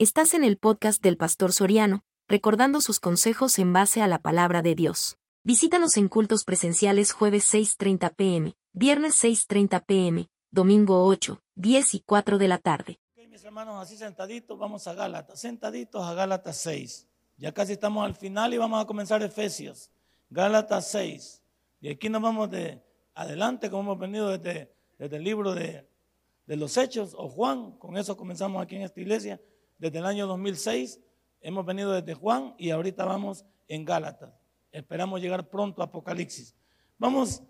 Estás en el podcast del Pastor Soriano, recordando sus consejos en base a la palabra de Dios. Visítanos en cultos presenciales jueves 6.30 pm, viernes 6.30 pm, domingo 8, 10 y 4 de la tarde. Ok, mis hermanos, así sentaditos, vamos a Gálatas. Sentaditos a Gálatas 6. Ya casi estamos al final y vamos a comenzar Efesios. Gálatas 6. Y aquí nos vamos de adelante, como hemos venido desde, desde el libro de, de los Hechos o Juan. Con eso comenzamos aquí en esta iglesia desde el año 2006. Hemos venido desde Juan y ahorita vamos en Gálatas. Esperamos llegar pronto a Apocalipsis. Vamos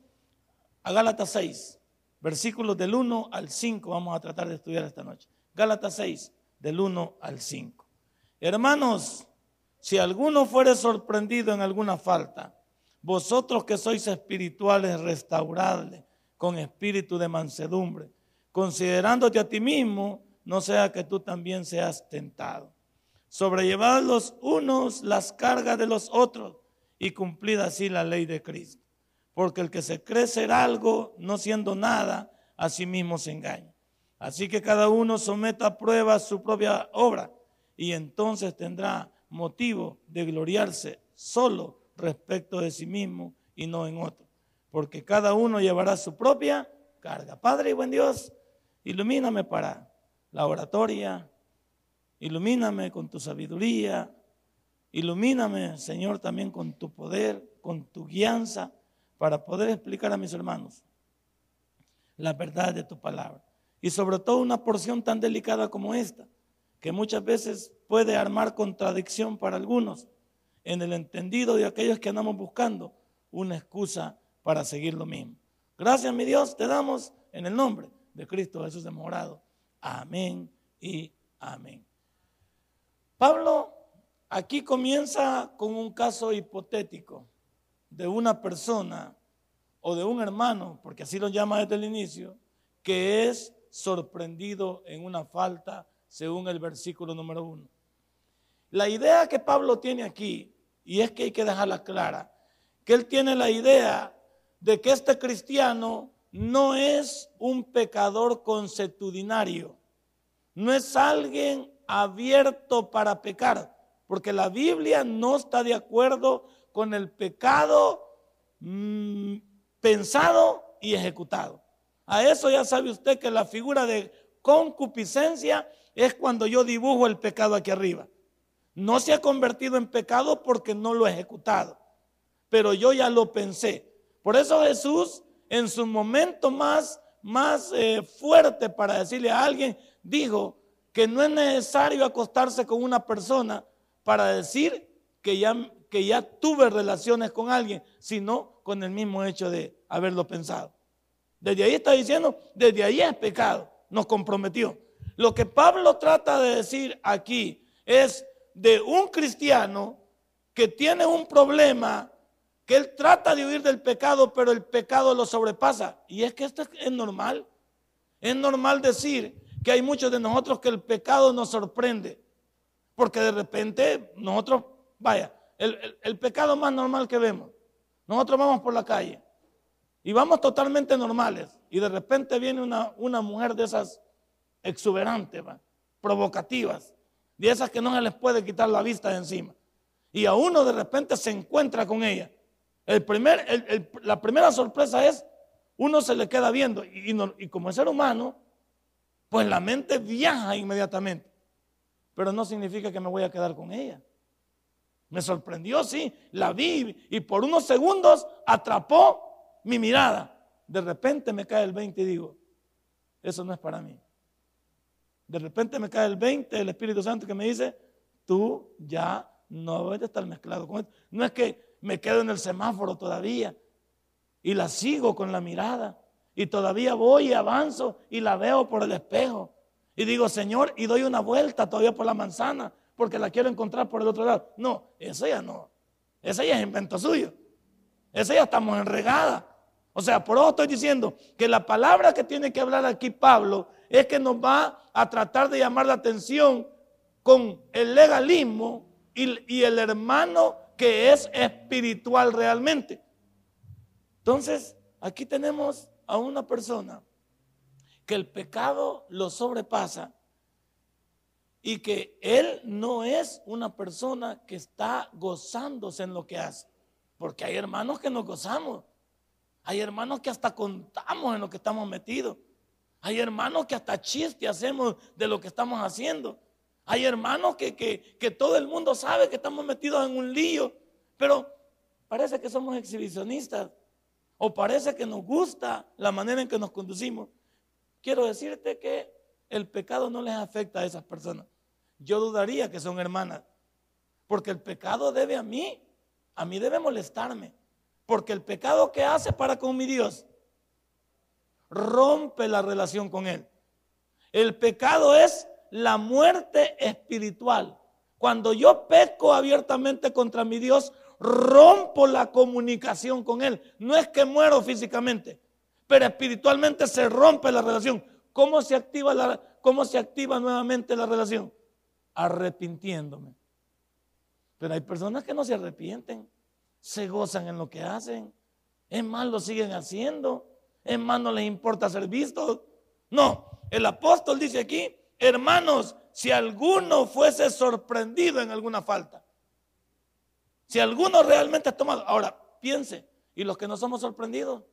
a Gálatas 6, versículos del 1 al 5. Vamos a tratar de estudiar esta noche. Gálatas 6, del 1 al 5. Hermanos, si alguno fuere sorprendido en alguna falta, vosotros que sois espirituales, restauradle con espíritu de mansedumbre, considerándote a ti mismo no sea que tú también seas tentado. Sobrellevad los unos las cargas de los otros y cumplid así la ley de Cristo. Porque el que se cree ser algo, no siendo nada, a sí mismo se engaña. Así que cada uno someta a prueba su propia obra y entonces tendrá motivo de gloriarse solo respecto de sí mismo y no en otro. Porque cada uno llevará su propia carga. Padre y buen Dios, ilumíname para la oratoria, ilumíname con tu sabiduría, ilumíname, Señor, también con tu poder, con tu guianza, para poder explicar a mis hermanos la verdad de tu palabra. Y sobre todo una porción tan delicada como esta, que muchas veces puede armar contradicción para algunos en el entendido de aquellos que andamos buscando una excusa para seguir lo mismo. Gracias, mi Dios, te damos en el nombre de Cristo Jesús de Morado. Amén y amén. Pablo aquí comienza con un caso hipotético de una persona o de un hermano, porque así lo llama desde el inicio, que es sorprendido en una falta según el versículo número uno. La idea que Pablo tiene aquí, y es que hay que dejarla clara, que él tiene la idea de que este cristiano no es un pecador consuetudinario, no es alguien abierto para pecar, porque la Biblia no está de acuerdo con el pecado mm, pensado y ejecutado. A eso ya sabe usted que la figura de concupiscencia es cuando yo dibujo el pecado aquí arriba. No se ha convertido en pecado porque no lo he ejecutado, pero yo ya lo pensé. Por eso Jesús en su momento más, más eh, fuerte para decirle a alguien, dijo que no es necesario acostarse con una persona para decir que ya, que ya tuve relaciones con alguien, sino con el mismo hecho de haberlo pensado. Desde ahí está diciendo, desde ahí es pecado, nos comprometió. Lo que Pablo trata de decir aquí es de un cristiano que tiene un problema que él trata de huir del pecado, pero el pecado lo sobrepasa. Y es que esto es normal. Es normal decir que hay muchos de nosotros que el pecado nos sorprende. Porque de repente nosotros, vaya, el, pecado más normal que vemos. Nosotros vamos por la calle y vamos totalmente normales. Y de repente viene una, una mujer de esas exuberantes, provocativas, de esas que no se les puede quitar la vista de encima. Y a uno de repente se encuentra con ella. La primera sorpresa es, uno se le queda viendo y, y, como es ser humano, pues la mente viaja inmediatamente. Pero no significa que me voy a quedar con ella. Me sorprendió, sí, la vi y por unos segundos atrapó mi mirada. De repente me cae el 20 y digo, eso no es para mí. De repente me cae el 20, el Espíritu Santo que me dice, tú ya no debes estar mezclado con esto. No es que me quedo en el semáforo todavía y la sigo con la mirada y todavía voy y avanzo y la veo por el espejo y digo, Señor, y doy una vuelta todavía por la manzana porque la quiero encontrar por el otro lado. No, eso ya no. Esa ya es invento suyo. Esa ya estamos enregada. O sea, por eso estoy diciendo que la palabra que tiene que hablar aquí Pablo es que nos va a tratar de llamar la atención con el legalismo y, y el hermano que es espiritual realmente. Entonces, aquí tenemos a una persona que el pecado lo sobrepasa y que él no es una persona que está gozándose en lo que hace. Porque hay hermanos que nos gozamos. Hay hermanos que hasta contamos en lo que estamos metidos. Hay hermanos que hasta chiste hacemos de lo que estamos haciendo. Hay hermanos que, que, todo el mundo sabe que estamos metidos en un lío, pero parece que somos exhibicionistas o parece que nos gusta la manera en que nos conducimos. Quiero decirte que el pecado no les afecta a esas personas. Yo dudaría que son hermanas, porque el pecado debe a mí, a mí debe molestarme, porque el pecado que hace para con mi Dios rompe la relación con Él. El pecado es la muerte espiritual. Cuando yo peco abiertamente contra mi Dios, rompo la comunicación con Él. No es que muero físicamente, pero espiritualmente se rompe la relación. ¿Cómo se activa, la, cómo se activa nuevamente la relación? Arrepintiéndome. Pero hay personas que no se arrepienten, se gozan en lo que hacen. Es más, lo siguen haciendo. Es más, no les importa ser vistos. No, el apóstol dice aquí, hermanos, si alguno fuese sorprendido en alguna falta, si alguno realmente ha tomado, ahora piense, y los que no somos sorprendidos,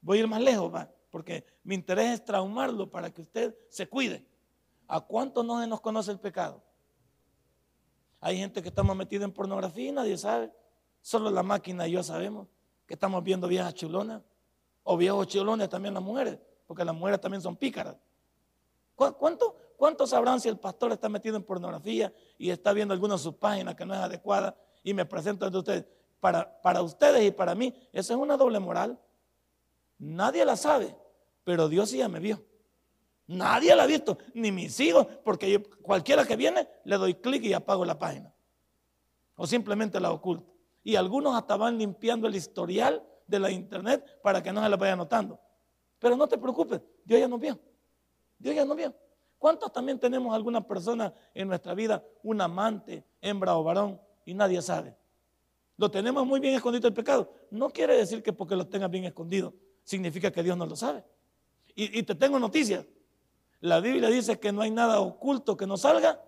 voy a ir más lejos, va, porque mi interés es traumarlo para que usted se cuide. ¿A cuánto no nos conoce el pecado? Hay gente que estamos metidos en pornografía y nadie sabe. Solo la máquina y yo sabemos que estamos viendo viejas chulonas. O viejos chilones también las mujeres, porque las mujeres también son pícaras. ¿Cuánto, ¿Cuánto sabrán si el pastor está metido en pornografía y está viendo alguna de sus páginas que no es adecuada y me presento ante ustedes? Para, para ustedes y para mí, esa es una doble moral. Nadie la sabe, pero Dios sí ya me vio. Nadie la ha visto, ni mis hijos, porque yo, cualquiera que viene le doy clic y apago la página. O simplemente la oculto. Y algunos hasta van limpiando el historial de la internet para que no se la vaya notando. Pero no te preocupes, Dios ya nos vio. Dios ya nos vio. ¿Cuántos también tenemos alguna persona en nuestra vida, un amante, hembra o varón, y nadie sabe? Lo tenemos muy bien escondido el pecado. No quiere decir que porque lo tengas bien escondido, significa que Dios no lo sabe. Y, y te tengo noticias. La Biblia dice que no hay nada oculto que no salga.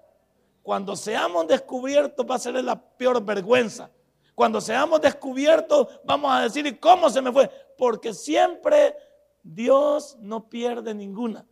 Cuando seamos descubiertos va a ser la peor vergüenza. Cuando seamos descubiertos, vamos a decir, ¿y cómo se me fue? Porque siempre Dios no pierde ninguna.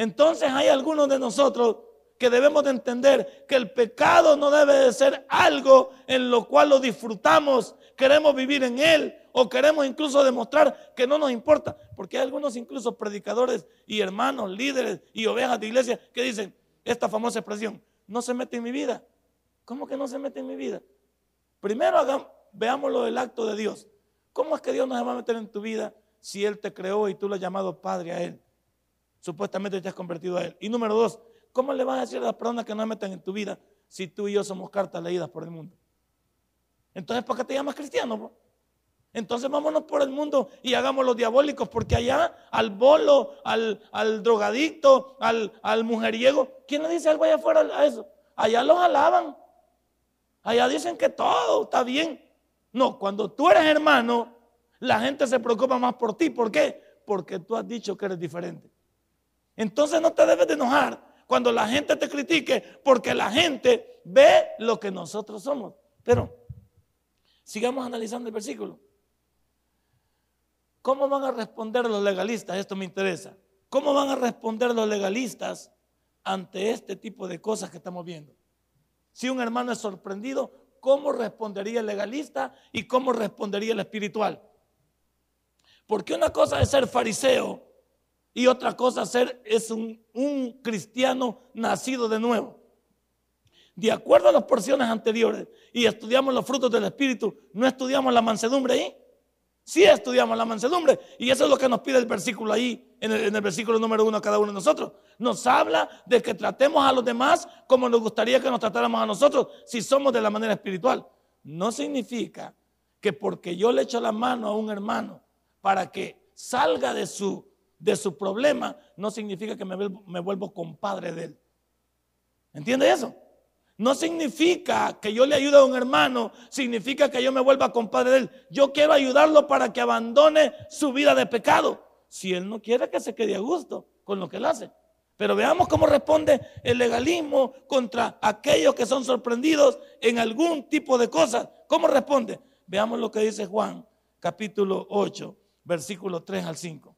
Entonces hay algunos de nosotros que debemos de entender que el pecado no debe de ser algo en lo cual lo disfrutamos, queremos vivir en él o queremos incluso demostrar que no nos importa. Porque hay algunos incluso predicadores y hermanos, líderes y ovejas de iglesia que dicen esta famosa expresión, no se mete en mi vida. ¿Cómo que no se mete en mi vida? Primero veamos lo del acto de Dios. ¿Cómo es que Dios no se va a meter en tu vida si Él te creó y tú lo has llamado Padre a Él? Supuestamente te has convertido a Él. Y número dos, ¿cómo le vas a decir a las personas que no metan en tu vida si tú y yo somos cartas leídas por el mundo? Entonces, ¿por qué te llamas cristiano? Entonces vámonos por el mundo y hagamos los diabólicos, porque allá al bolo, al, al drogadicto, al, al, mujeriego, ¿quién le dice algo allá afuera a eso? Allá los alaban. Allá dicen que todo está bien. No, cuando tú eres hermano, la gente se preocupa más por ti. ¿Por qué? Porque tú has dicho que eres diferente. Entonces no te debes de enojar cuando la gente te critique, porque la gente ve lo que nosotros somos. Pero sigamos analizando el versículo. ¿Cómo van a responder los legalistas? Esto me interesa. ¿Cómo van a responder los legalistas ante este tipo de cosas que estamos viendo? Si un hermano es sorprendido, ¿cómo respondería el legalista y cómo respondería el espiritual? Porque una cosa es ser fariseo y otra cosa ser es un, un cristiano nacido de nuevo. De acuerdo a las porciones anteriores y estudiamos los frutos del Espíritu, ¿no estudiamos la mansedumbre ahí? Sí estudiamos la mansedumbre y eso es lo que nos pide el versículo ahí, en el, versículo número uno a cada uno de nosotros. Nos habla de que tratemos a los demás como nos gustaría que nos tratáramos a nosotros si somos de la manera espiritual. No significa que porque yo le echo la mano a un hermano para que salga de su, de su problema, no significa que me, me vuelvo compadre de él. ¿Entiende eso? No significa que yo le ayude a un hermano, significa que yo me vuelva compadre de él. Yo quiero ayudarlo para que abandone su vida de pecado. Si él no quiere que se quede a gusto con lo que él hace. Pero veamos cómo responde el legalismo contra aquellos que son sorprendidos en algún tipo de cosas. ¿Cómo responde? Veamos lo que dice Juan, capítulo 8, versículos 3 al 5.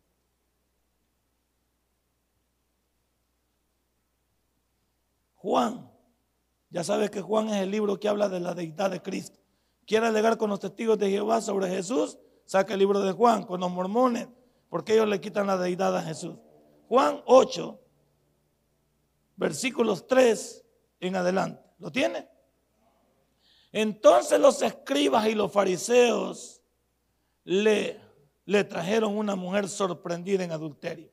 Juan, ya sabes que Juan es el libro que habla de la deidad de Cristo. Quiere alegar con los testigos de Jehová sobre Jesús, saca el libro de Juan, con los mormones, porque ellos le quitan la deidad a Jesús. Juan 8, versículos 3 en adelante. ¿Lo tiene? Entonces los escribas y los fariseos le, le trajeron una mujer sorprendida en adulterio.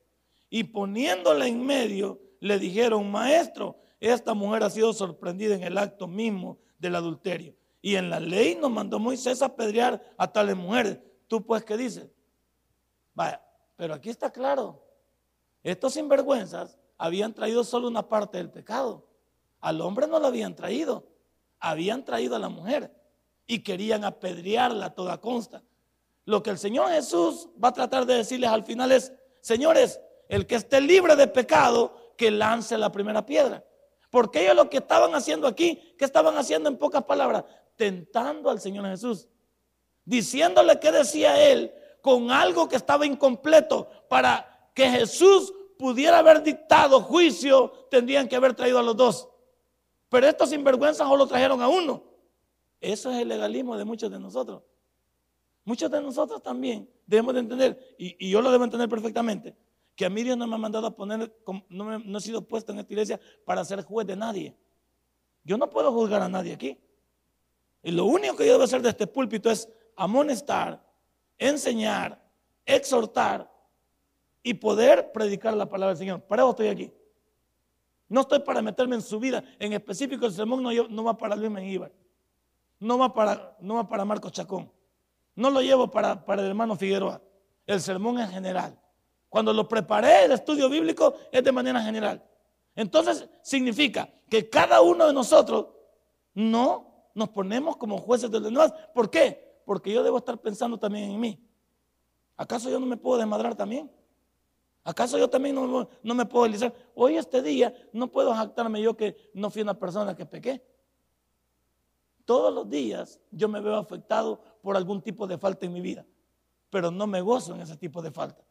Y poniéndola en medio, le dijeron, maestro, esta mujer ha sido sorprendida en el acto mismo del adulterio. Y en la ley nos mandó Moisés a apedrear a tales mujeres. ¿Tú pues qué dices? Vaya, pero aquí está claro. Estos sinvergüenzas habían traído solo una parte del pecado. Al hombre no lo habían traído, habían traído a la mujer y querían apedrearla a toda consta. Lo que el Señor Jesús va a tratar de decirles al final es, señores, el que esté libre de pecado, que lance la primera piedra. Porque ellos lo que estaban haciendo aquí, ¿qué estaban haciendo en pocas palabras? Tentando al Señor Jesús. Diciéndole que decía él con algo que estaba incompleto para que Jesús pudiera haber dictado juicio, tendrían que haber traído a los dos. Pero estos sinvergüenzas solo trajeron a uno. Eso es el legalismo de muchos de nosotros. Muchos de nosotros también debemos de entender, y, yo lo debo entender perfectamente, que a mí Dios no me ha mandado a poner, no, he sido puesto en esta iglesia para ser juez de nadie. Yo no puedo juzgar a nadie aquí. Y lo único que yo debo hacer de este púlpito es amonestar, enseñar, exhortar y poder predicar la palabra del Señor. Para eso estoy aquí. No estoy para meterme en su vida. En específico, el sermón no, no va para Luis Mengíbar. No va para, no va para Marcos Chacón. No lo llevo para, para el hermano Figueroa. El sermón en general. Cuando lo preparé, el estudio bíblico es de manera general. Entonces, significa que cada uno de nosotros no nos ponemos como jueces de los demás. ¿Por qué? Porque yo debo estar pensando también en mí. ¿Acaso yo no me puedo desmadrar también? ¿Acaso yo también no, me puedo deslizar? Hoy este día no puedo jactarme yo que no fui una persona que pequé. Todos los días yo me veo afectado por algún tipo de falta en mi vida, pero no me gozo en ese tipo de falta.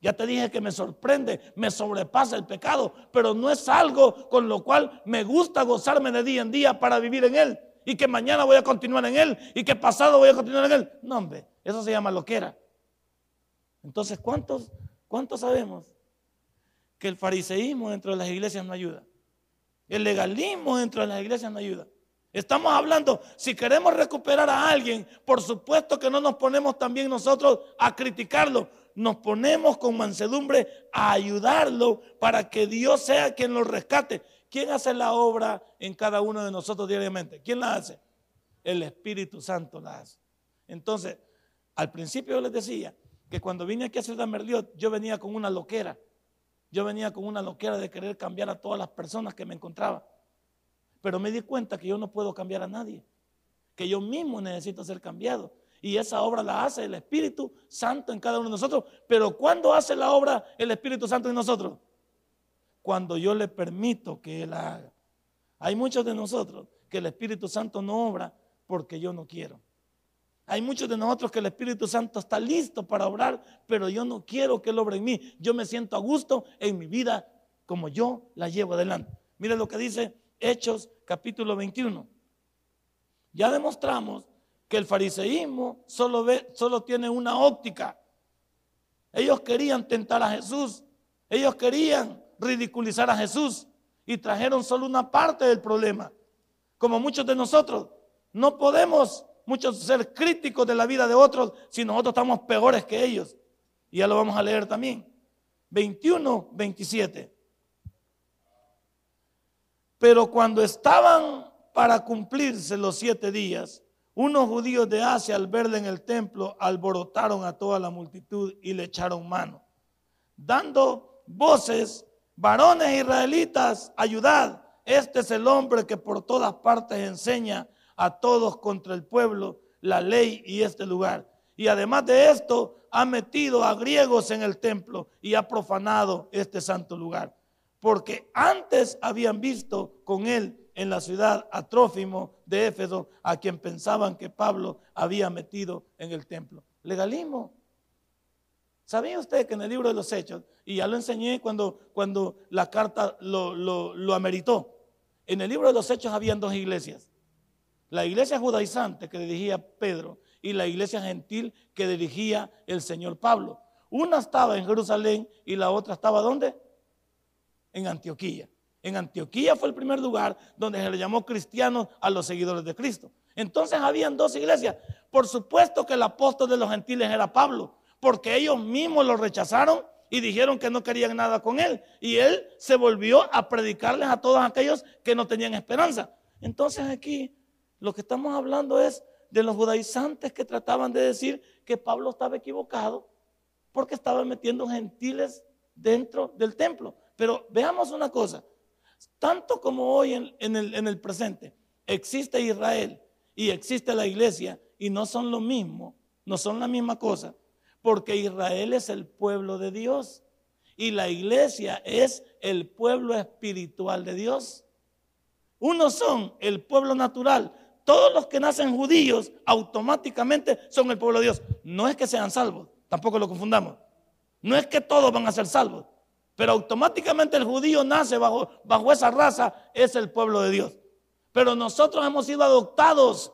Ya te dije que me sorprende, me sobrepasa el pecado, pero no es algo con lo cual me gusta gozarme de día en día para vivir en él y que mañana voy a continuar en él y que pasado voy a continuar en él. No, hombre, eso se llama loquera. Entonces, ¿cuántos ¿Cuántos sabemos que el fariseísmo dentro de las iglesias no ayuda? El legalismo dentro de las iglesias no ayuda. Estamos hablando, si queremos recuperar a alguien, por supuesto que no nos ponemos también nosotros a criticarlo, nos ponemos con mansedumbre a ayudarlo para que Dios sea quien lo rescate. ¿Quién hace la obra en cada uno de nosotros diariamente? ¿Quién la hace? El Espíritu Santo la hace. Entonces, al principio yo les decía, que cuando vine aquí a Ciudad Merliot, yo venía con una loquera. Yo venía con una loquera de querer cambiar a todas las personas que me encontraba. Pero me di cuenta que yo no puedo cambiar a nadie, que yo mismo necesito ser cambiado. Y esa obra la hace el Espíritu Santo en cada uno de nosotros. Pero ¿cuándo hace la obra el Espíritu Santo en nosotros? Cuando yo le permito que Él haga. Hay muchos de nosotros que el Espíritu Santo no obra porque yo no quiero. Hay muchos de nosotros que el Espíritu Santo está listo para obrar, pero yo no quiero que Él obre en mí. Yo me siento a gusto en mi vida como yo la llevo adelante. Mire lo que dice Hechos capítulo 21. Ya demostramos que el fariseísmo solo, ve, solo tiene una óptica. Ellos querían tentar a Jesús. Ellos querían ridiculizar a Jesús y trajeron solo una parte del problema. Como muchos de nosotros, no podemos muchos ser críticos de la vida de otros si nosotros estamos peores que ellos. Y ya lo vamos a leer también. 21, 27. Pero cuando estaban para cumplirse los siete días, unos judíos de Asia al verle en el templo alborotaron a toda la multitud y le echaron mano, dando voces, varones israelitas, ayudad, este es el hombre que por todas partes enseña a todos contra el pueblo, la ley y este lugar. Y además de esto, ha metido a griegos en el templo y ha profanado este santo lugar. porque antes habían visto con él en la ciudad a Trófimo de Éfeso, a quien pensaban que Pablo había metido en el templo. Legalismo. ¿Sabía usted que en el libro de los Hechos, y ya lo enseñé cuando, cuando la carta lo, lo, lo ameritó, en el libro de los Hechos habían dos iglesias. La iglesia judaizante que dirigía Pedro y la iglesia gentil que dirigía el Señor Pablo. Una estaba en Jerusalén y la otra estaba ¿dónde? En Antioquía. En Antioquía fue el primer lugar donde se le llamó cristianos a los seguidores de Cristo. Entonces habían dos iglesias. Por supuesto que el apóstol de los gentiles era Pablo, porque ellos mismos lo rechazaron y dijeron que no querían nada con él. Y él se volvió a predicarles a todos aquellos que no tenían esperanza. Entonces aquí lo que estamos hablando es de los judaizantes que trataban de decir que Pablo estaba equivocado porque estaba metiendo gentiles dentro del templo. Pero veamos una cosa, tanto como hoy en, el, el presente existe Israel y existe la iglesia y no son lo mismo, no son la misma cosa, porque Israel es el pueblo de Dios y la iglesia es el pueblo espiritual de Dios. Unos son el pueblo natural. Todos los que nacen judíos automáticamente son el pueblo de Dios. No es que sean salvos, tampoco lo confundamos. No es que todos van a ser salvos, pero automáticamente el judío nace bajo, bajo esa raza, es el pueblo de Dios. Pero nosotros hemos sido adoptados.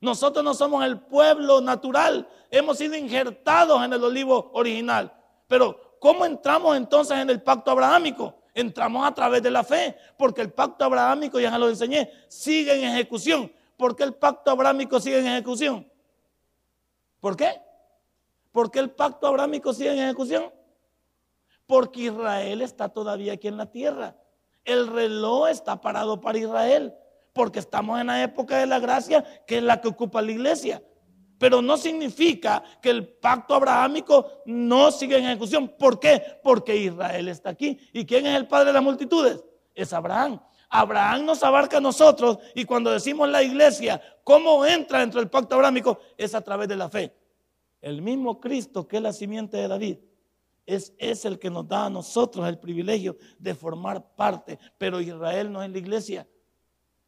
Nosotros no somos el pueblo natural, hemos sido injertados en el olivo original. Pero ¿cómo entramos entonces en el pacto abrahámico? Entramos a través de la fe, porque el pacto abrahámico, ya lo enseñé, sigue en ejecución. ¿Por qué el pacto abrahámico sigue en ejecución? ¿Por qué? ¿Por qué el pacto abrahámico sigue en ejecución? Porque Israel está todavía aquí en la tierra. El reloj está parado para Israel, porque estamos en la época de la gracia, que es la que ocupa la iglesia. Pero no significa que el pacto abrahámico no siga en ejecución. ¿Por qué? Porque Israel está aquí. ¿Y quién es el padre de las multitudes? Es Abraham. Abraham nos abarca a nosotros y cuando decimos la iglesia, ¿cómo entra dentro del pacto abrahámico? Es a través de la fe. El mismo Cristo que es la simiente de David es, es, el que nos da a nosotros el privilegio de formar parte. Pero Israel no es la iglesia.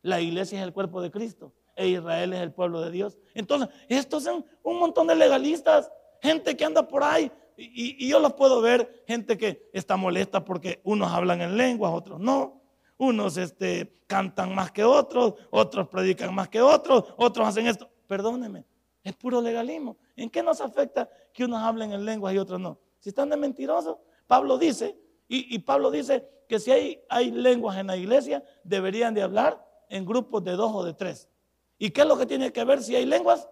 La iglesia es el cuerpo de Cristo e Israel es el pueblo de Dios. Entonces, estos son un montón de legalistas, gente que anda por ahí. Y, yo los puedo ver, gente que está molesta porque unos hablan en lenguas, otros no. Unos este, cantan más que otros, otros predican más que otros, otros hacen esto. Perdóneme, es puro legalismo. ¿En qué nos afecta que unos hablen en lenguas y otros no? Si están de mentirosos, Pablo dice, y, Pablo dice que si hay, lenguas en la iglesia, deberían de hablar en grupos de dos o de tres. ¿Y qué es lo que tiene que ver si hay lenguas?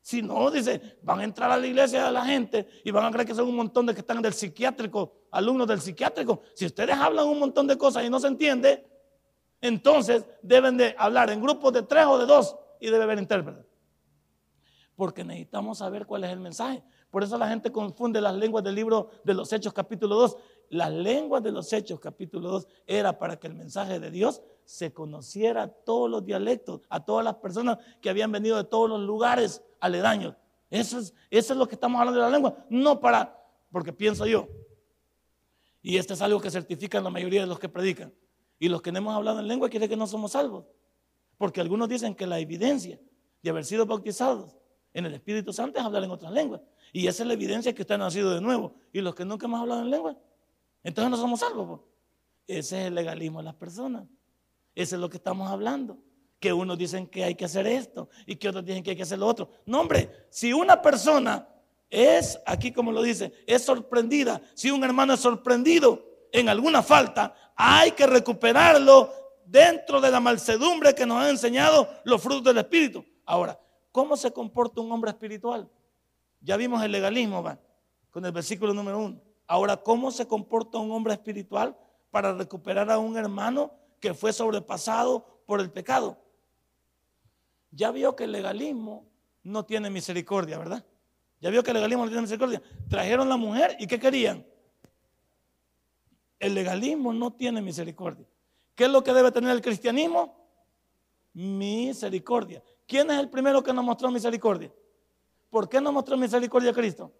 Si no, dice, van a entrar a la iglesia de la gente y van a creer que son un montón de que están del psiquiátrico, alumnos del psiquiátrico. Si ustedes hablan un montón de cosas y no se entiende, entonces deben de hablar en grupos de tres o de dos y debe haber intérprete. Porque necesitamos saber cuál es el mensaje. Por eso la gente confunde las lenguas del libro de los Hechos capítulo 2. Las lenguas de los Hechos capítulo 2 era para que el mensaje de Dios se conociera a todos los dialectos, a todas las personas que habían venido de todos los lugares aledaños. Eso es, eso es lo que estamos hablando de la lengua. No para, porque pienso yo, y esto es algo que certifican la mayoría de los que predican. Y los que no hemos hablado en lengua quiere que no somos salvos. Porque algunos dicen que la evidencia de haber sido bautizados en el Espíritu Santo es hablar en otras lenguas. Y esa es la evidencia que usted ha nacido de nuevo. Y los que nunca hemos hablado en lengua, entonces no somos salvos. Ese es el legalismo de las personas. Eso es lo que estamos hablando. Que unos dicen que hay que hacer esto y que otros dicen que hay que hacer lo otro. No, hombre, si una persona es, aquí como lo dice, es sorprendida, si un hermano es sorprendido en alguna falta, hay que recuperarlo dentro de la malsedumbre que nos han enseñado los frutos del Espíritu. Ahora, ¿cómo se comporta un hombre espiritual? Ya vimos el legalismo, va, con el versículo número uno. Ahora, ¿cómo se comporta un hombre espiritual para recuperar a un hermano que fue sobrepasado por el pecado? Ya vio que el legalismo no tiene misericordia, ¿verdad? Ya vio que el legalismo no tiene misericordia. Trajeron la mujer y ¿qué querían? El legalismo no tiene misericordia. ¿Qué es lo que debe tener el cristianismo? Misericordia. ¿Quién es el primero que nos mostró misericordia? ¿Por qué nos mostró misericordia Cristo?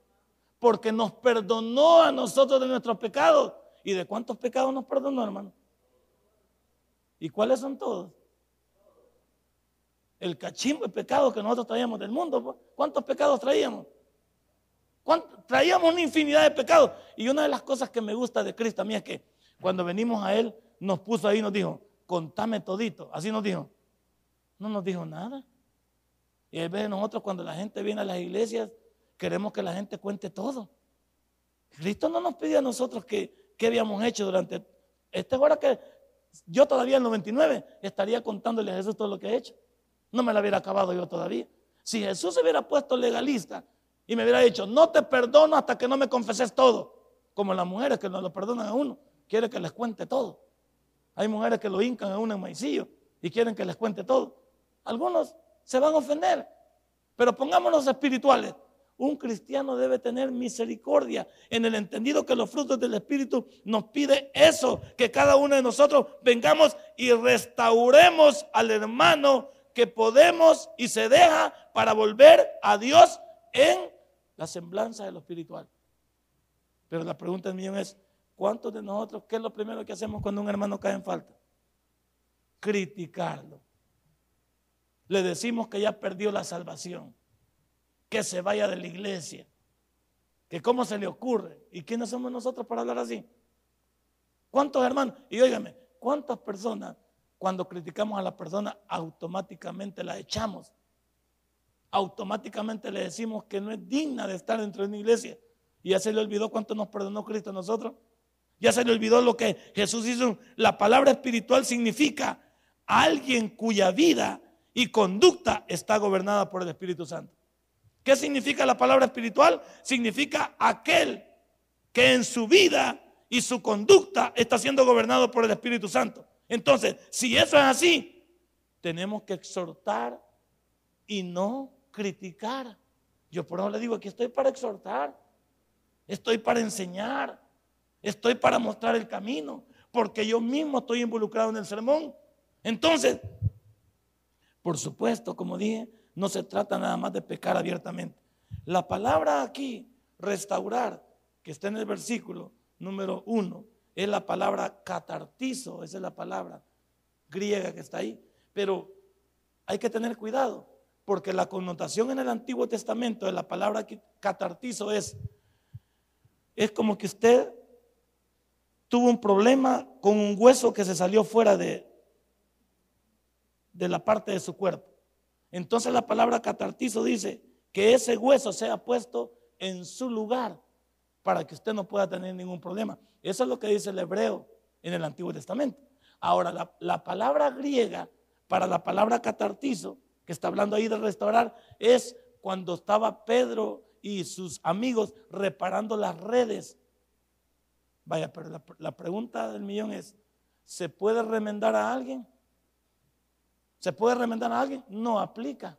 Porque nos perdonó a nosotros de nuestros pecados ¿Y de cuántos pecados nos perdonó, hermano? ¿Y cuáles son todos? El cachimbo de pecado que nosotros traíamos del mundo. pues. ¿Cuántos pecados traíamos? Traíamos una infinidad de pecados. Y una de las cosas que me gusta de Cristo a mí es que cuando venimos a Él, nos puso ahí y nos dijo, contame todito. Así nos dijo. No nos dijo nada. Y a veces nosotros cuando la gente viene a las iglesias, queremos que la gente cuente todo. Cristo no nos pidió a nosotros que, que habíamos hecho durante... Esta hora que yo todavía en 99 estaría contándole a Jesús todo lo que he hecho. No me la hubiera acabado yo todavía. Si Jesús se hubiera puesto legalista y me hubiera dicho, no te perdono hasta que no me confeses todo, como las mujeres que no lo perdonan a uno, quiere que les cuente todo. Hay mujeres que lo hincan a uno en maicillo y quieren que les cuente todo. Algunos se van a ofender, pero pongámonos espirituales. Un cristiano debe tener misericordia en el entendido que los frutos del Espíritu nos pide eso, que cada uno de nosotros vengamos y restauremos al hermano que podemos y se deja para volver a Dios en la semblanza de lo espiritual. Pero la pregunta millón es, ¿cuántos de nosotros, qué es lo primero que hacemos cuando un hermano cae en falta? Criticarlo. Le decimos que ya perdió la salvación que se vaya de la iglesia. Que cómo se le ocurre. ¿Y quiénes somos nosotros para hablar así? ¿Cuántos hermanos? Y óigame, ¿cuántas personas cuando criticamos a la persona automáticamente la echamos? Automáticamente le decimos que no es digna de estar dentro de una iglesia. Y ya se le olvidó cuánto nos perdonó Cristo a nosotros. Ya se le olvidó lo que Jesús hizo. La palabra espiritual significa alguien cuya vida y conducta está gobernada por el Espíritu Santo. ¿Qué significa la palabra espiritual? Significa aquel que en su vida y su conducta está siendo gobernado por el Espíritu Santo. Entonces, si eso es así, tenemos que exhortar y no criticar. Yo por eso le digo que estoy para exhortar, estoy para enseñar, estoy para mostrar el camino, porque yo mismo estoy involucrado en el sermón. Entonces, por supuesto, como dije, no se trata nada más de pecar abiertamente. La palabra aquí, restaurar, que está en el versículo número uno, es la palabra catartizo, esa es la palabra griega que está ahí. Pero hay que tener cuidado, porque la connotación en el Antiguo Testamento de la palabra catartizo es, es como que usted tuvo un problema con un hueso que se salió fuera de, de la parte de su cuerpo. Entonces la palabra catartizo dice que ese hueso sea puesto en su lugar para que usted no pueda tener ningún problema. Eso es lo que dice el hebreo en el Antiguo Testamento. Ahora, la, palabra griega para la palabra catartizo, que está hablando ahí de restaurar, es cuando estaba Pedro y sus amigos reparando las redes. Vaya, pero la, pregunta del millón es, ¿se puede remendar a alguien? ¿Se puede remendar a alguien? No aplica.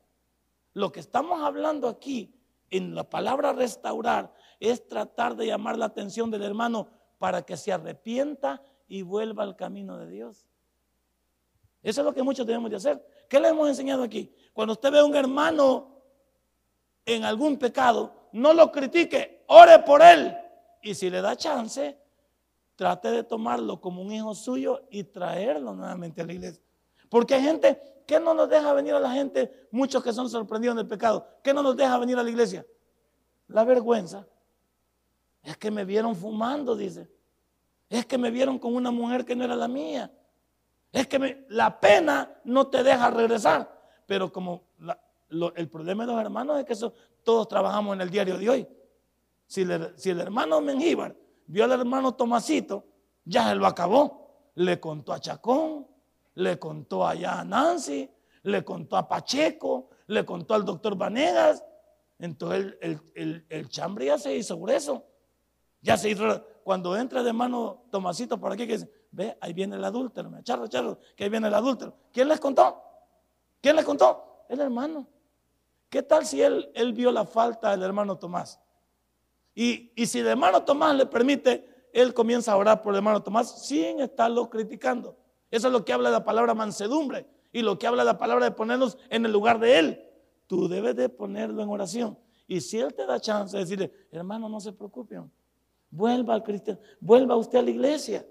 Lo que estamos hablando aquí en la palabra restaurar es tratar de llamar la atención del hermano para que se arrepienta y vuelva al camino de Dios. Eso es lo que muchos debemos de hacer. ¿Qué le hemos enseñado aquí? Cuando usted ve a un hermano en algún pecado, no lo critique, ore por él. Y si le da chance, trate de tomarlo como un hijo suyo y traerlo nuevamente a la iglesia. Porque hay gente que no nos deja venir a la gente, muchos que son sorprendidos en el pecado, ¿qué no nos deja venir a la iglesia? La vergüenza. Es que me vieron fumando, dice. Es que me vieron con una mujer que no era la mía. Es que la pena no te deja regresar. Pero como el problema de los hermanos es que todos trabajamos en el diario de hoy. Si, si el hermano Mengíbar vio al hermano Tomasito, ya se lo acabó. Le contó a Chacón, le contó allá a Nancy, le contó a Pacheco, le contó al doctor Vanegas. Entonces el, el, chambre ya se hizo grueso. Ya se hizo, cuando entra de mano Tomasito por aquí, que dice, ve, ahí viene el adúltero, me charro, charro, que ahí viene el adúltero. ¿Quién les contó? ¿Quién les contó? El hermano. ¿Qué tal si él, él vio la falta del hermano Tomás? Y, y si el hermano Tomás le permite, él comienza a orar por el hermano Tomás sin estarlo criticando. Eso es lo que habla la palabra mansedumbre y lo que habla la palabra de ponernos en el lugar de Él. Tú debes de ponerlo en oración. Y si Él te da chance de decirle, hermano, no se preocupen, Vuelva al cristiano, vuelva usted a la iglesia,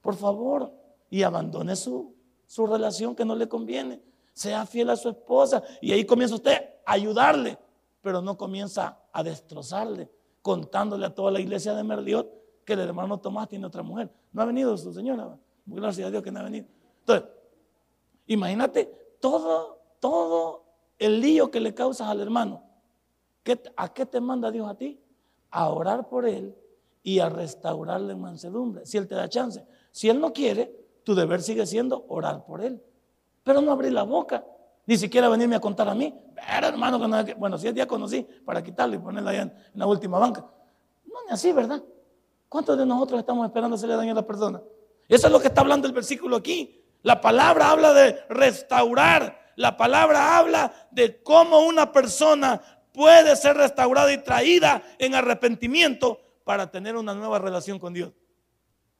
por favor, y abandone su, su relación que no le conviene. Sea fiel a su esposa y ahí comienza usted a ayudarle, pero no comienza a destrozarle, contándole a toda la iglesia de Merliot que el hermano Tomás tiene otra mujer. No ha venido su señora, gracias a Dios que no ha venido. Entonces, imagínate todo, todo el lío que le causas al hermano. ¿A qué te manda Dios a ti? A orar por él y a restaurarle en mansedumbre, si Él te da chance. Si Él no quiere, tu deber sigue siendo orar por Él. Pero no abrir la boca, ni siquiera venirme a contar a mí. Hermano, que bueno, si el día conocí para quitarlo y ponerla allá en, la última banca. No, ni así, ¿verdad? ¿Cuántos de nosotros estamos esperando se le daño a la persona? Eso es lo que está hablando el versículo aquí. La palabra habla de restaurar. La palabra habla de cómo una persona puede ser restaurada y traída en arrepentimiento para tener una nueva relación con Dios.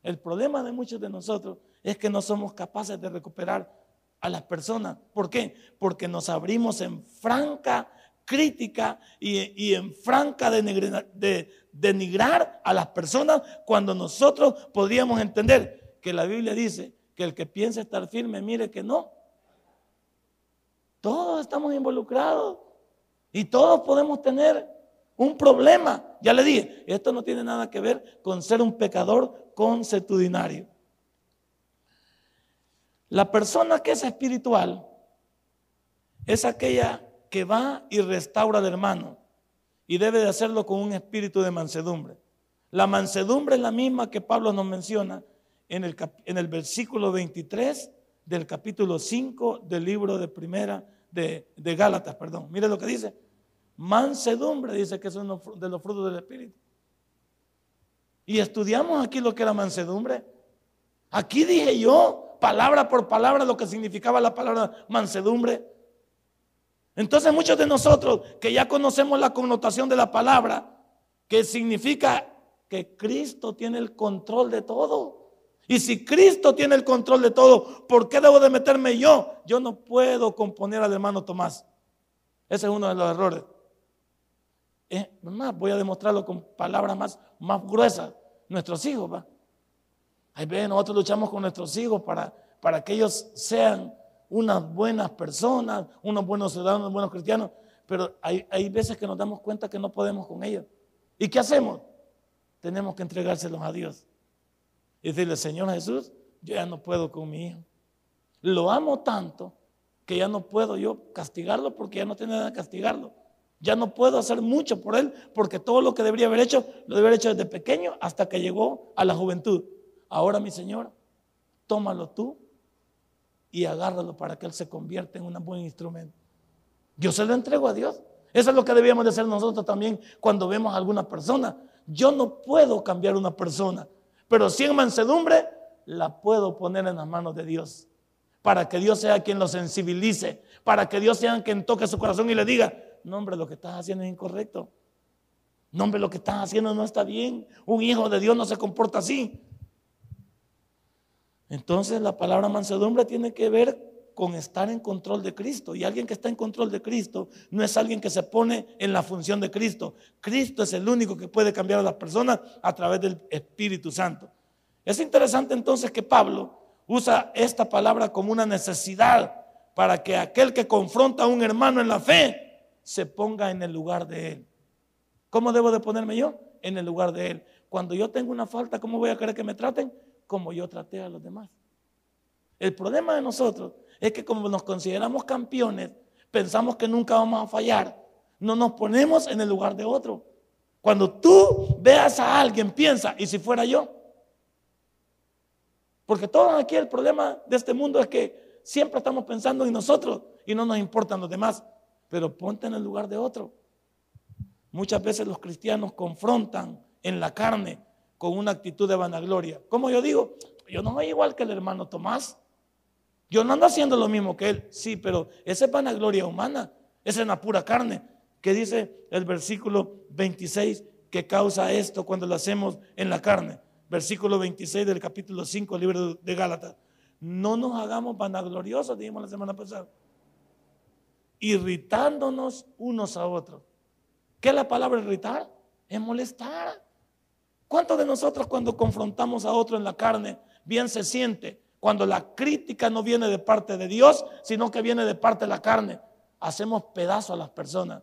El problema de muchos de nosotros es que no somos capaces de recuperar a las personas. ¿Por qué? Porque nos abrimos en franca crítica y, en franca de denigrar a las personas cuando nosotros podríamos entender que la Biblia dice que el que piensa estar firme, mire que no. Todos estamos involucrados y todos podemos tener un problema. Ya le dije, esto no tiene nada que ver con ser un pecador consuetudinario. La persona que es espiritual es aquella que va y restaura al hermano y debe de hacerlo con un espíritu de mansedumbre. La mansedumbre es la misma que Pablo nos menciona en el, en el versículo 23 del capítulo 5 del libro de primera de, de Gálatas, perdón. Mire lo que dice. Mansedumbre dice que es uno de los frutos del Espíritu. Y estudiamos aquí lo que era mansedumbre. Aquí dije yo, palabra por palabra, lo que significaba la palabra mansedumbre. Entonces muchos de nosotros que ya conocemos la connotación de la palabra, que significa que Cristo tiene el control de todo. Y si Cristo tiene el control de todo, ¿por qué debo de meterme yo? Yo no puedo componer al hermano Tomás. Ese es uno de los errores. Eh, voy a demostrarlo con palabras más, más gruesas. Nuestros hijos, va. Ahí ven, nosotros luchamos con nuestros hijos para, para que ellos sean unas buenas personas, unos buenos ciudadanos, unos buenos cristianos, pero hay, hay veces que nos damos cuenta que no podemos con ellos. ¿Y qué hacemos? Tenemos que entregárselos a Dios. Y decirle, Señor Jesús, yo ya no puedo con mi hijo. Lo amo tanto que ya no puedo yo castigarlo porque ya no tiene nada que castigarlo. Ya no puedo hacer mucho por él porque todo lo que debería haber hecho lo debería haber hecho desde pequeño hasta que llegó a la juventud. Ahora, mi Señor, tómalo tú y agárralo para que él se convierta en un buen instrumento. Yo se lo entrego a Dios. Eso es lo que debíamos de hacer nosotros también cuando vemos a alguna persona. Yo no puedo cambiar una persona, pero si en mansedumbre la puedo poner en las manos de Dios. Para que Dios sea quien lo sensibilice, para que Dios sea quien toque su corazón y le diga, no hombre, lo que estás haciendo es incorrecto. No hombre, lo que estás haciendo no está bien. Un hijo de Dios no se comporta así. Entonces la palabra mansedumbre tiene que ver con estar en control de Cristo. Y alguien que está en control de Cristo no es alguien que se pone en la función de Cristo. Cristo es el único que puede cambiar a las personas a través del Espíritu Santo. Es interesante entonces que Pablo usa esta palabra como una necesidad para que aquel que confronta a un hermano en la fe se ponga en el lugar de Él. ¿Cómo debo de ponerme yo? En el lugar de Él. Cuando yo tengo una falta, ¿cómo voy a querer que me traten? Como yo traté a los demás. El problema de nosotros es que como nos consideramos campeones, pensamos que nunca vamos a fallar. No nos ponemos en el lugar de otro. Cuando tú veas a alguien, piensa, ¿y si fuera yo? Porque todo aquí el problema de este mundo es que siempre estamos pensando en nosotros y no nos importan los demás pero ponte en el lugar de otro. Muchas veces los cristianos confrontan en la carne con una actitud de vanagloria. Como yo digo, yo no soy igual que el hermano Tomás. Yo no ando haciendo lo mismo que él. Sí, pero esa es vanagloria humana. Esa es la pura carne. ¿Qué dice el versículo 26 que causa esto cuando lo hacemos en la carne? Versículo 26 del capítulo 5 del libro de Gálatas. No nos hagamos vanagloriosos, dijimos la semana pasada irritándonos unos a otros. ¿Qué es la palabra irritar? Es molestar. ¿Cuántos de nosotros cuando confrontamos a otro en la carne, bien se siente? Cuando la crítica no viene de parte de Dios, sino que viene de parte de la carne. Hacemos pedazos a las personas,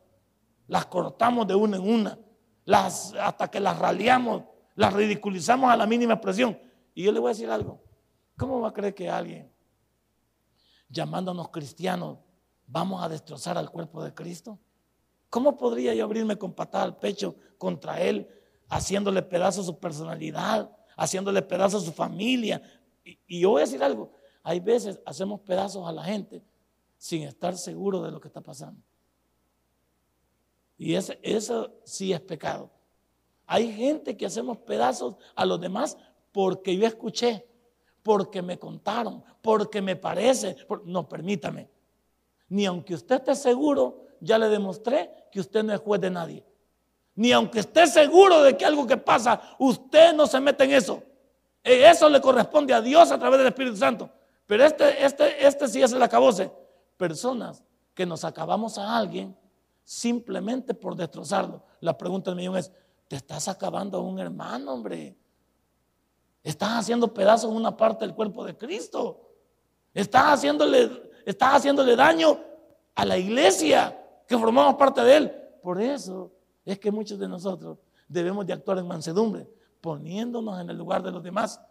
las cortamos de una en una, las, hasta que las raleamos, las ridiculizamos a la mínima expresión. Y yo le voy a decir algo, ¿cómo va a creer que alguien llamándonos cristianos vamos a destrozar al cuerpo de Cristo? ¿Cómo podría yo abrirme con patada al pecho contra Él, haciéndole pedazos su personalidad, haciéndole pedazos su familia? Y, yo voy a decir algo, hay veces hacemos pedazos a la gente sin estar seguro de lo que está pasando. Y eso sí es pecado. Hay gente que hacemos pedazos a los demás porque yo escuché, porque me contaron, porque me parece. no, permítame. Ni aunque usted esté seguro, ya le demostré que usted no es juez de nadie. Ni aunque esté seguro de que algo que pasa, usted no se mete en eso. E, eso le corresponde a Dios a través del Espíritu Santo. Pero este, este, este sí es el acabose. Personas que nos acabamos a alguien simplemente por destrozarlo. La pregunta del millón es, ¿te estás acabando a un hermano, hombre? Estás haciendo pedazos una parte del cuerpo de Cristo. Estás haciéndole, estás haciéndole daño a la iglesia que formamos parte de Él. Por eso es que muchos de nosotros debemos de actuar en mansedumbre, poniéndonos en el lugar de los demás.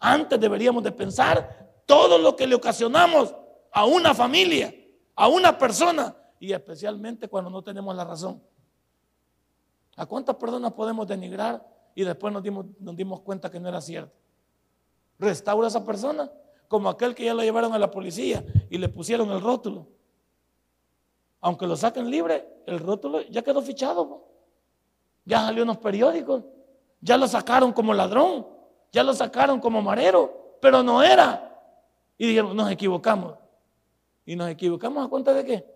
Antes deberíamos de pensar todo lo que le ocasionamos a una familia, a una persona, y especialmente cuando no tenemos la razón. ¿A cuántas personas podemos denigrar y después nos dimos, nos dimos cuenta que no era cierto? Restaura a esa persona, como aquel que ya lo llevaron a la policía y le pusieron el rótulo aunque lo saquen libre, el rótulo ya quedó fichado. Ya salió en los periódicos, ya lo sacaron como ladrón, ya lo sacaron como marero, pero no era. Y dijeron, nos equivocamos. ¿Y nos equivocamos a cuenta de qué?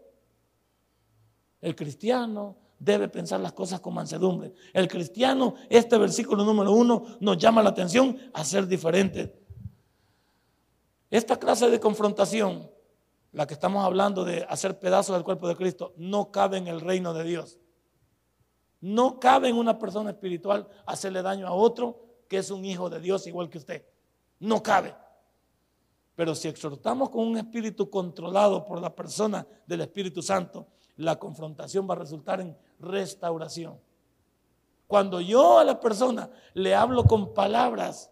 El cristiano debe pensar las cosas con mansedumbre. El cristiano, este versículo número uno, nos llama la atención a ser diferentes. Esta clase de confrontación la que estamos hablando de hacer pedazos del cuerpo de Cristo, no cabe en el reino de Dios. No cabe en una persona espiritual hacerle daño a otro que es un hijo de Dios igual que usted. No cabe. Pero si exhortamos con un espíritu controlado por la persona del Espíritu Santo, la confrontación va a resultar en restauración. Cuando yo a la persona le hablo con palabras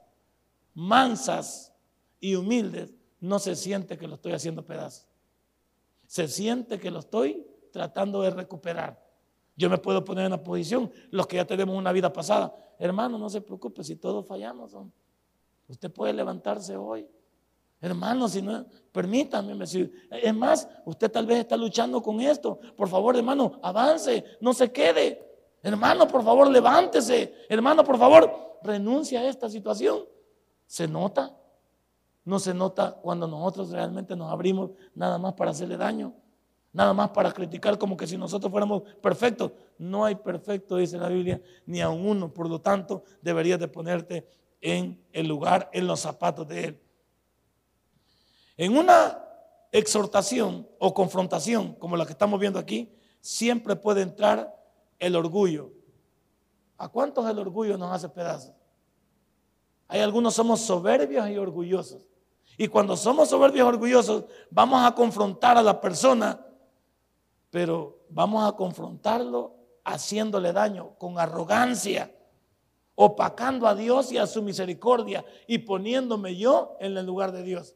mansas y humildes, no se siente que lo estoy haciendo pedazos se siente que lo estoy tratando de recuperar. Yo me puedo poner en la posición, los que ya tenemos una vida pasada, hermano, no se preocupe si todos fallamos. Usted puede levantarse hoy. Hermano, si no, permítame. Es más, usted tal vez está luchando con esto. Por favor, hermano, avance, no se quede. Hermano, por favor, levántese. Hermano, por favor, renuncia a esta situación. ¿Se nota? No se nota cuando nosotros realmente nos abrimos nada más para hacerle daño, nada más para criticar como que si nosotros fuéramos perfectos. No hay perfecto, dice la Biblia, ni a uno. Por lo tanto, deberías de ponerte en el lugar, en los zapatos de Él. En una exhortación o confrontación como la que estamos viendo aquí, siempre puede entrar el orgullo. ¿A cuántos el orgullo nos hace pedazos? Hay algunos somos soberbios y orgullosos. Y cuando somos soberbios y orgullosos, vamos a confrontar a la persona, pero vamos a confrontarlo haciéndole daño, con arrogancia, opacando a Dios y a su misericordia y poniéndome yo en el lugar de Dios.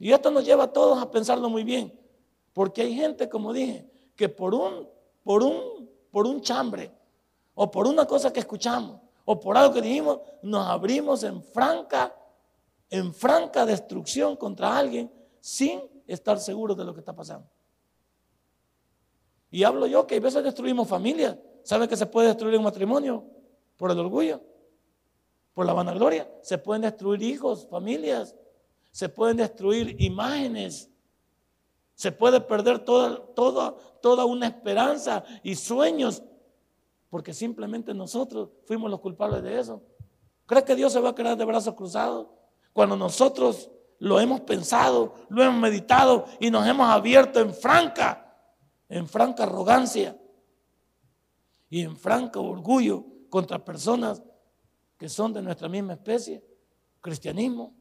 Y esto nos lleva a todos a pensarlo muy bien, porque hay gente, como dije, que por un, por un, por un chambre o por una cosa que escuchamos o por algo que dijimos, nos abrimos en franca en franca destrucción contra alguien sin estar seguros de lo que está pasando. Y hablo yo que a veces destruimos familias. ¿Sabe que se puede destruir un matrimonio? Por el orgullo, por la vanagloria. Se pueden destruir hijos, familias. Se pueden destruir imágenes. Se puede perder toda, toda, toda una esperanza y sueños porque simplemente nosotros fuimos los culpables de eso. ¿Cree que Dios se va a quedar de brazos cruzados? Cuando nosotros lo hemos pensado, lo hemos meditado y nos hemos abierto en franca, en franca arrogancia y en franco orgullo contra personas que son de nuestra misma especie, cristianismo.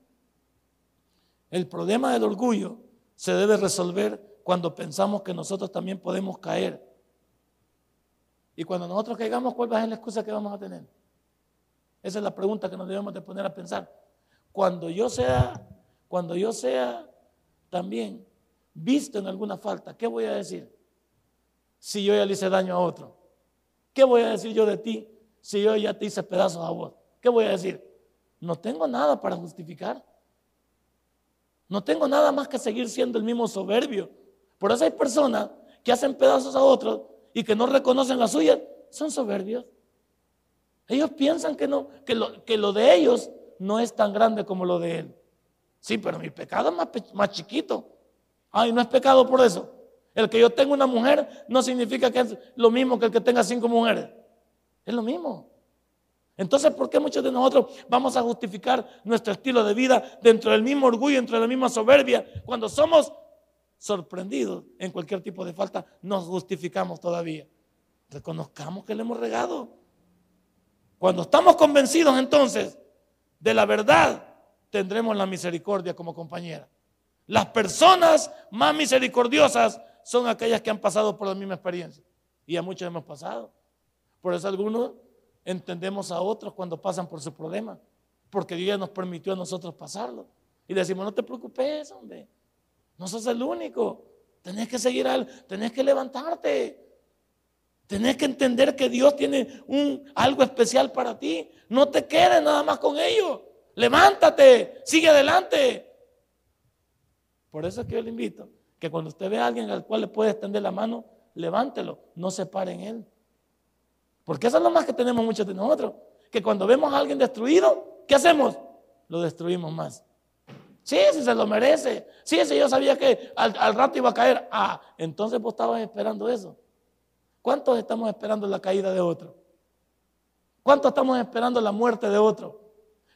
El problema del orgullo se debe resolver cuando pensamos que nosotros también podemos caer. Y cuando nosotros caigamos, ¿cuál va a ser la excusa que vamos a tener? Esa es la pregunta que nos debemos de poner a pensar. Cuando yo sea, cuando yo sea también visto en alguna falta, ¿qué voy a decir? Si yo ya le hice daño a otro. ¿Qué voy a decir yo de ti si yo ya te hice pedazos a vos? ¿Qué voy a decir? No tengo nada para justificar. No tengo nada más que seguir siendo el mismo soberbio. Por eso hay personas que hacen pedazos a otros y que no reconocen la suya, son soberbios. Ellos piensan que, no, que, lo, que lo de ellos no es tan grande como lo de él. Sí, pero mi pecado es más, más chiquito. Ay, no es pecado por eso. El que yo tenga una mujer no significa que es lo mismo que el que tenga cinco mujeres. Es lo mismo. Entonces, ¿por qué muchos de nosotros vamos a justificar nuestro estilo de vida dentro del mismo orgullo, dentro de la misma soberbia? Cuando somos sorprendidos en cualquier tipo de falta, nos justificamos todavía. Reconozcamos que le hemos regado. Cuando estamos convencidos entonces de la verdad, tendremos la misericordia como compañera. Las personas más misericordiosas son aquellas que han pasado por la misma experiencia. Y a muchos hemos pasado. Por eso algunos entendemos a otros cuando pasan por su problema. Porque Dios nos permitió a nosotros pasarlo. Y decimos, no te preocupes, hombre. No sos el único. Tenés que seguir al, tenés que levantarte. Tenés que entender que Dios tiene un, algo especial para ti. No te quedes nada más con ello. Levántate, sigue adelante. Por eso es que yo le invito que cuando usted ve a alguien al cual le puede extender la mano, levántelo, no se pare en él. Porque eso es lo más que tenemos muchos de nosotros. Que cuando vemos a alguien destruido, ¿qué hacemos? Lo destruimos más. Sí, si se lo merece. Sí, si yo sabía que al, al rato iba a caer. Ah, entonces vos estabas esperando eso. ¿Cuántos estamos esperando la caída de otro? ¿Cuántos estamos esperando la muerte de otro?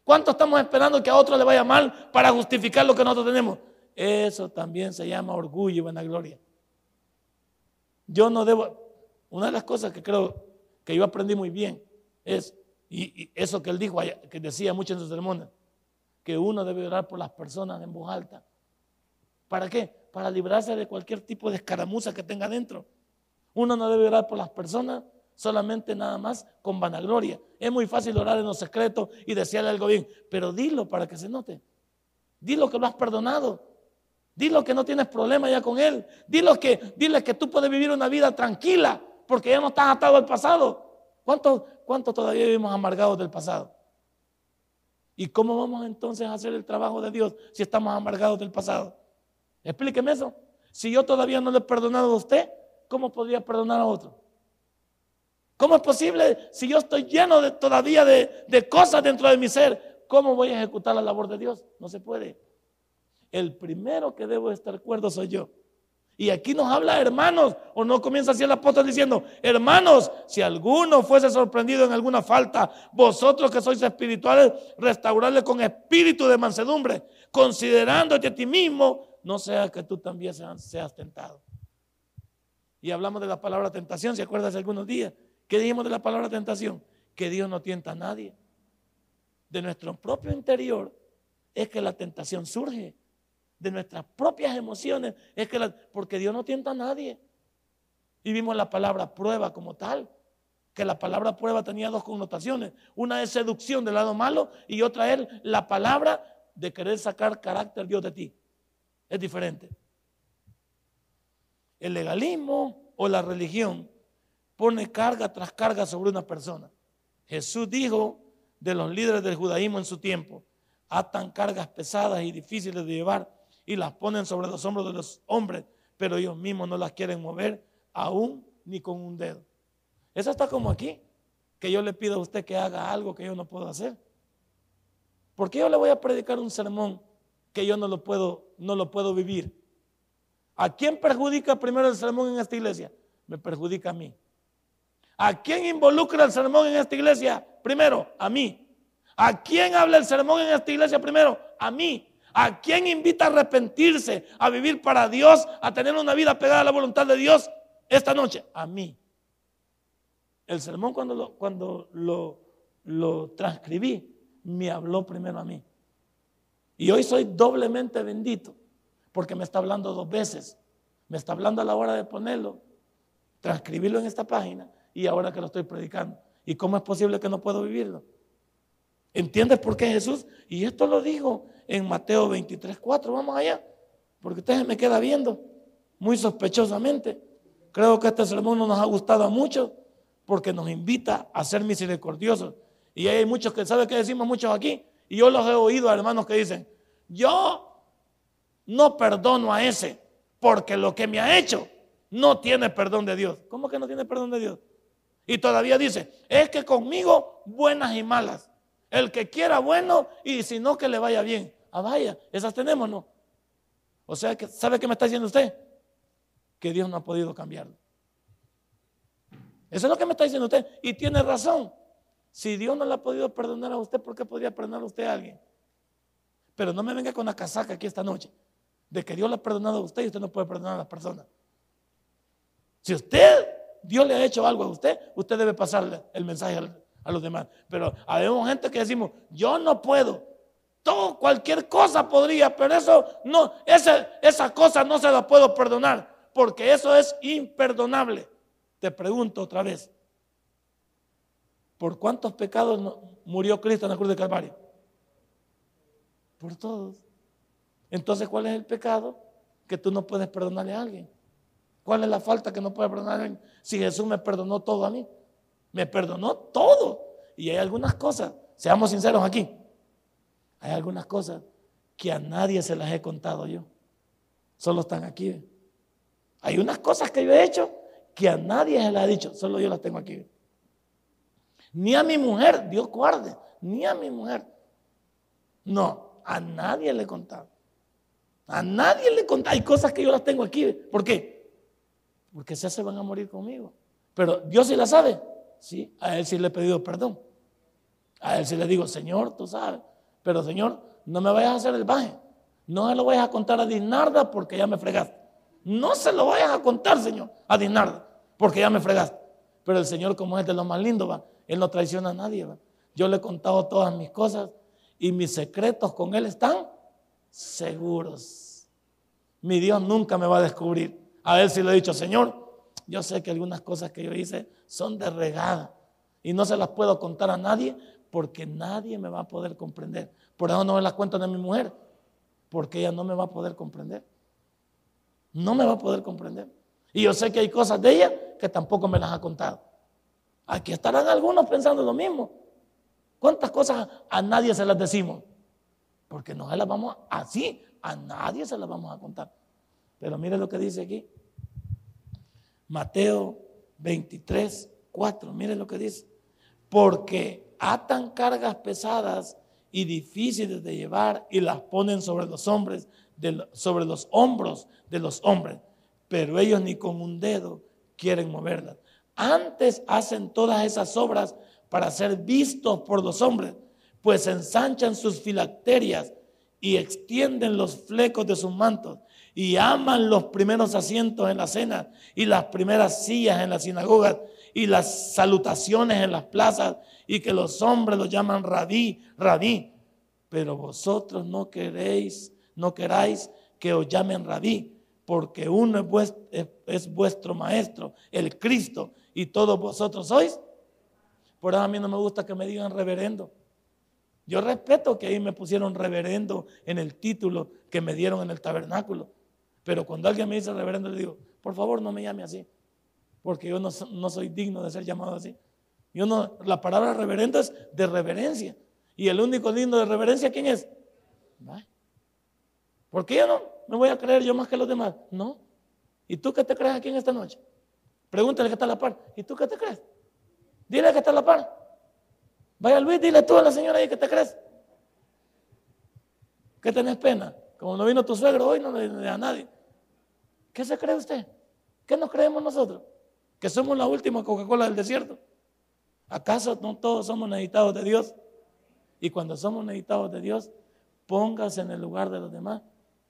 ¿Cuántos estamos esperando que a otro le vaya mal para justificar lo que nosotros tenemos? Eso también se llama orgullo y vanagloria. Yo no debo, una de las cosas que creo que yo aprendí muy bien es, y, eso que él dijo, que decía mucho en sus sermones, que uno debe orar por las personas en voz alta. ¿Para qué? Para librarse de cualquier tipo de escaramuza que tenga dentro. Uno no debe orar por las personas solamente nada más con vanagloria. Es muy fácil orar en los secretos y desearle algo bien, pero dilo para que se note. Dilo que lo has perdonado. Dilo que no tienes problema ya con él. Dilo que, dile que tú puedes vivir una vida tranquila porque ya no estás atado al pasado. ¿Cuántos cuánto todavía vivimos amargados del pasado? ¿Y cómo vamos entonces a hacer el trabajo de Dios si estamos amargados del pasado? Explíqueme eso. Si yo todavía no le he perdonado a usted, ¿cómo podría perdonar a otro? ¿Cómo es posible si yo estoy lleno de, todavía de, de cosas dentro de mi ser? ¿Cómo voy a ejecutar la labor de Dios? No se puede el primero que debo estar cuerdo soy yo. Y aquí nos habla hermanos, o no comienza así el apóstol diciendo, hermanos, si alguno fuese sorprendido en alguna falta, vosotros que sois espirituales, restaurarle con espíritu de mansedumbre, considerándote a ti mismo, no sea que tú también seas, tentado. Y hablamos de la palabra tentación, ¿se acuerdan hace algunos días? ¿Qué dijimos de la palabra tentación? Que Dios no tienta a nadie. De nuestro propio interior es que la tentación surge de nuestras propias emociones, es que porque Dios no tienta a nadie. Y vimos la palabra prueba como tal, que la palabra prueba tenía dos connotaciones. Una es seducción del lado malo y otra es la palabra de querer sacar carácter Dios de ti. Es diferente. El legalismo o la religión pone carga tras carga sobre una persona. Jesús dijo de los líderes del judaísmo en su tiempo, atan cargas pesadas y difíciles de llevar y las ponen sobre los hombros de los hombres, pero ellos mismos no las quieren mover aún ni con un dedo. Eso está como aquí, que yo le pido a usted que haga algo que yo no puedo hacer. ¿Por qué yo le voy a predicar un sermón que yo no lo puedo, no lo puedo vivir? ¿A quién perjudica primero el sermón en esta iglesia? Me perjudica a mí. ¿A quién involucra el sermón en esta iglesia? Primero, a mí. ¿A quién habla el sermón en esta iglesia primero? A mí. ¿A quién invita a arrepentirse, a vivir para Dios, a tener una vida pegada a la voluntad de Dios esta noche? A mí. El sermón cuando lo, cuando lo, lo transcribí, me habló primero a mí. Y hoy soy doblemente bendito porque me está hablando dos veces. Me está hablando a la hora de ponerlo, transcribirlo en esta página y ahora que lo estoy predicando. ¿Y cómo es posible que no puedo vivirlo? ¿Entiendes por qué Jesús? Y esto lo dijo en Mateo 23, 4. Vamos allá, porque usted me queda viendo muy sospechosamente. Creo que este sermón no nos ha gustado mucho porque nos invita a ser misericordiosos. Y hay muchos que, ¿sabe qué decimos muchos aquí? Y yo los he oído a hermanos que dicen, yo no perdono a ese porque lo que me ha hecho no tiene perdón de Dios. ¿Cómo que no tiene perdón de Dios? Y todavía dice, es que conmigo buenas y malas. El que quiera bueno y si no que le vaya bien. Ah, vaya, esas tenemos, ¿no? O sea, ¿sabe qué me está diciendo usted? Que Dios no ha podido cambiarlo. Eso es lo que me está diciendo usted. Y tiene razón. Si Dios no le ha podido perdonar a usted, ¿por qué podría perdonar a usted a alguien? Pero no me venga con la casaca aquí esta noche de que Dios le ha perdonado a usted y usted no puede perdonar a las personas. Si usted, Dios le ha hecho algo a usted, usted debe pasarle el mensaje a los demás. Pero habemos gente que decimos, yo no puedo. Todo, cualquier cosa podría, pero eso no, esa, esa cosa no se la puedo perdonar, porque eso es imperdonable. Te pregunto otra vez, ¿Por cuántos pecados murió Cristo en la cruz de Calvario? Por todos. Entonces, ¿cuál es el pecado que tú no puedes perdonarle a alguien? ¿Cuál es la falta que no puedes perdonar a alguien? Si Jesús me perdonó todo a mí, me perdonó todo. Y hay algunas cosas, seamos sinceros aquí, hay algunas cosas que a nadie se las he contado yo. Solo están aquí. Hay unas cosas que yo he hecho que a nadie se las ha dicho, solo yo las tengo aquí. Ni a mi mujer, Dios guarde, ni a mi mujer. No, a nadie le contaba. A nadie le contaba. Hay cosas que yo las tengo aquí. ¿Por qué? Porque se van a morir conmigo. Pero Dios sí la sabe. A Él sí le he pedido perdón. A Él sí le digo, Señor, tú sabes. Pero Señor, no me vayas a hacer el baje. No se lo vayas a contar a Dinarda porque ya me fregaste. No se lo vayas a contar, Señor, a Dinarda porque ya me fregaste. Pero el Señor, como es de lo más lindo, va. Él no traiciona a nadie. Yo le he contado todas mis cosas y mis secretos con Él están seguros. Mi Dios nunca me va a descubrir. A Él sí le he dicho, Señor, yo sé que algunas cosas que yo hice son de regada y no se las puedo contar a nadie porque nadie me va a poder comprender. Por eso no me las cuento a mi mujer, porque ella no me va a poder comprender. No me va a poder comprender. Y yo sé que hay cosas de ella que tampoco me las ha contado. Aquí estarán algunos pensando lo mismo. ¿Cuántas cosas a nadie se las decimos? Porque no se las vamos así, a nadie se las vamos a contar. Pero mire lo que dice aquí. Mateo 23, 4, mire lo que dice. Porque atan cargas pesadas y difíciles de llevar y las ponen sobre los hombres, sobre los hombros de los hombres pero ellos ni con un dedo quieren moverlas. Antes hacen todas esas obras para ser vistos por los hombres, pues ensanchan sus filacterias y extienden los flecos de sus mantos y aman los primeros asientos en la cena y las primeras sillas en las sinagogas y las salutaciones en las plazas y que los hombres los llaman rabí, rabí. Pero vosotros no queréis, no queráis que os llamen rabí, porque uno es vuestro, maestro, el Cristo, y todos vosotros sois. Por eso a mí no me gusta que me digan reverendo. Yo respeto que ahí me pusieron reverendo en el título que me dieron en el tabernáculo. Pero cuando alguien me dice reverendo, le digo, por favor no me llame así, porque yo no, soy digno de ser llamado así. Yo no, la palabra reverendo es de reverencia. Y el único digno de reverencia, ¿quién es? ¿Por qué yo no? ¿Me voy a creer yo más que los demás? No. ¿Y tú qué te crees aquí en esta noche? Pregúntale que está a la par. ¿Y tú qué te crees? Dile que está a la par. Vaya Luis, dile tú a la señora ahí que te crees. ¿Qué tenés pena? Como no vino tu suegro hoy, no le a nadie. ¿Qué se cree usted? ¿Qué nos creemos nosotros? ¿Que somos la última Coca-Cola del desierto? ¿Acaso no todos somos necesitados de Dios? Y cuando somos necesitados de Dios, póngase en el lugar de los demás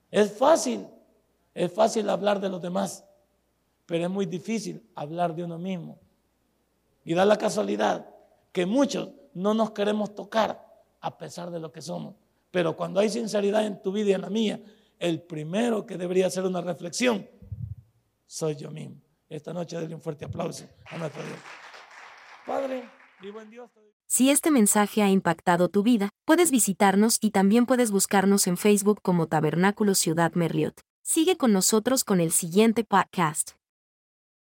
es fácil, es fácil hablar de los demás, pero es muy difícil hablar de uno mismo. Y da la casualidad que muchos no nos queremos tocar a pesar de lo que somos. Pero cuando hay sinceridad en tu vida y en la mía, el primero que debería hacer una reflexión soy yo mismo. Esta noche denle un fuerte aplauso a nuestro Dios. Padre, vivo en Dios. Si este mensaje ha impactado tu vida, puedes visitarnos y también puedes buscarnos en Facebook como Tabernáculo Ciudad Merliot. Sigue con nosotros con el siguiente podcast.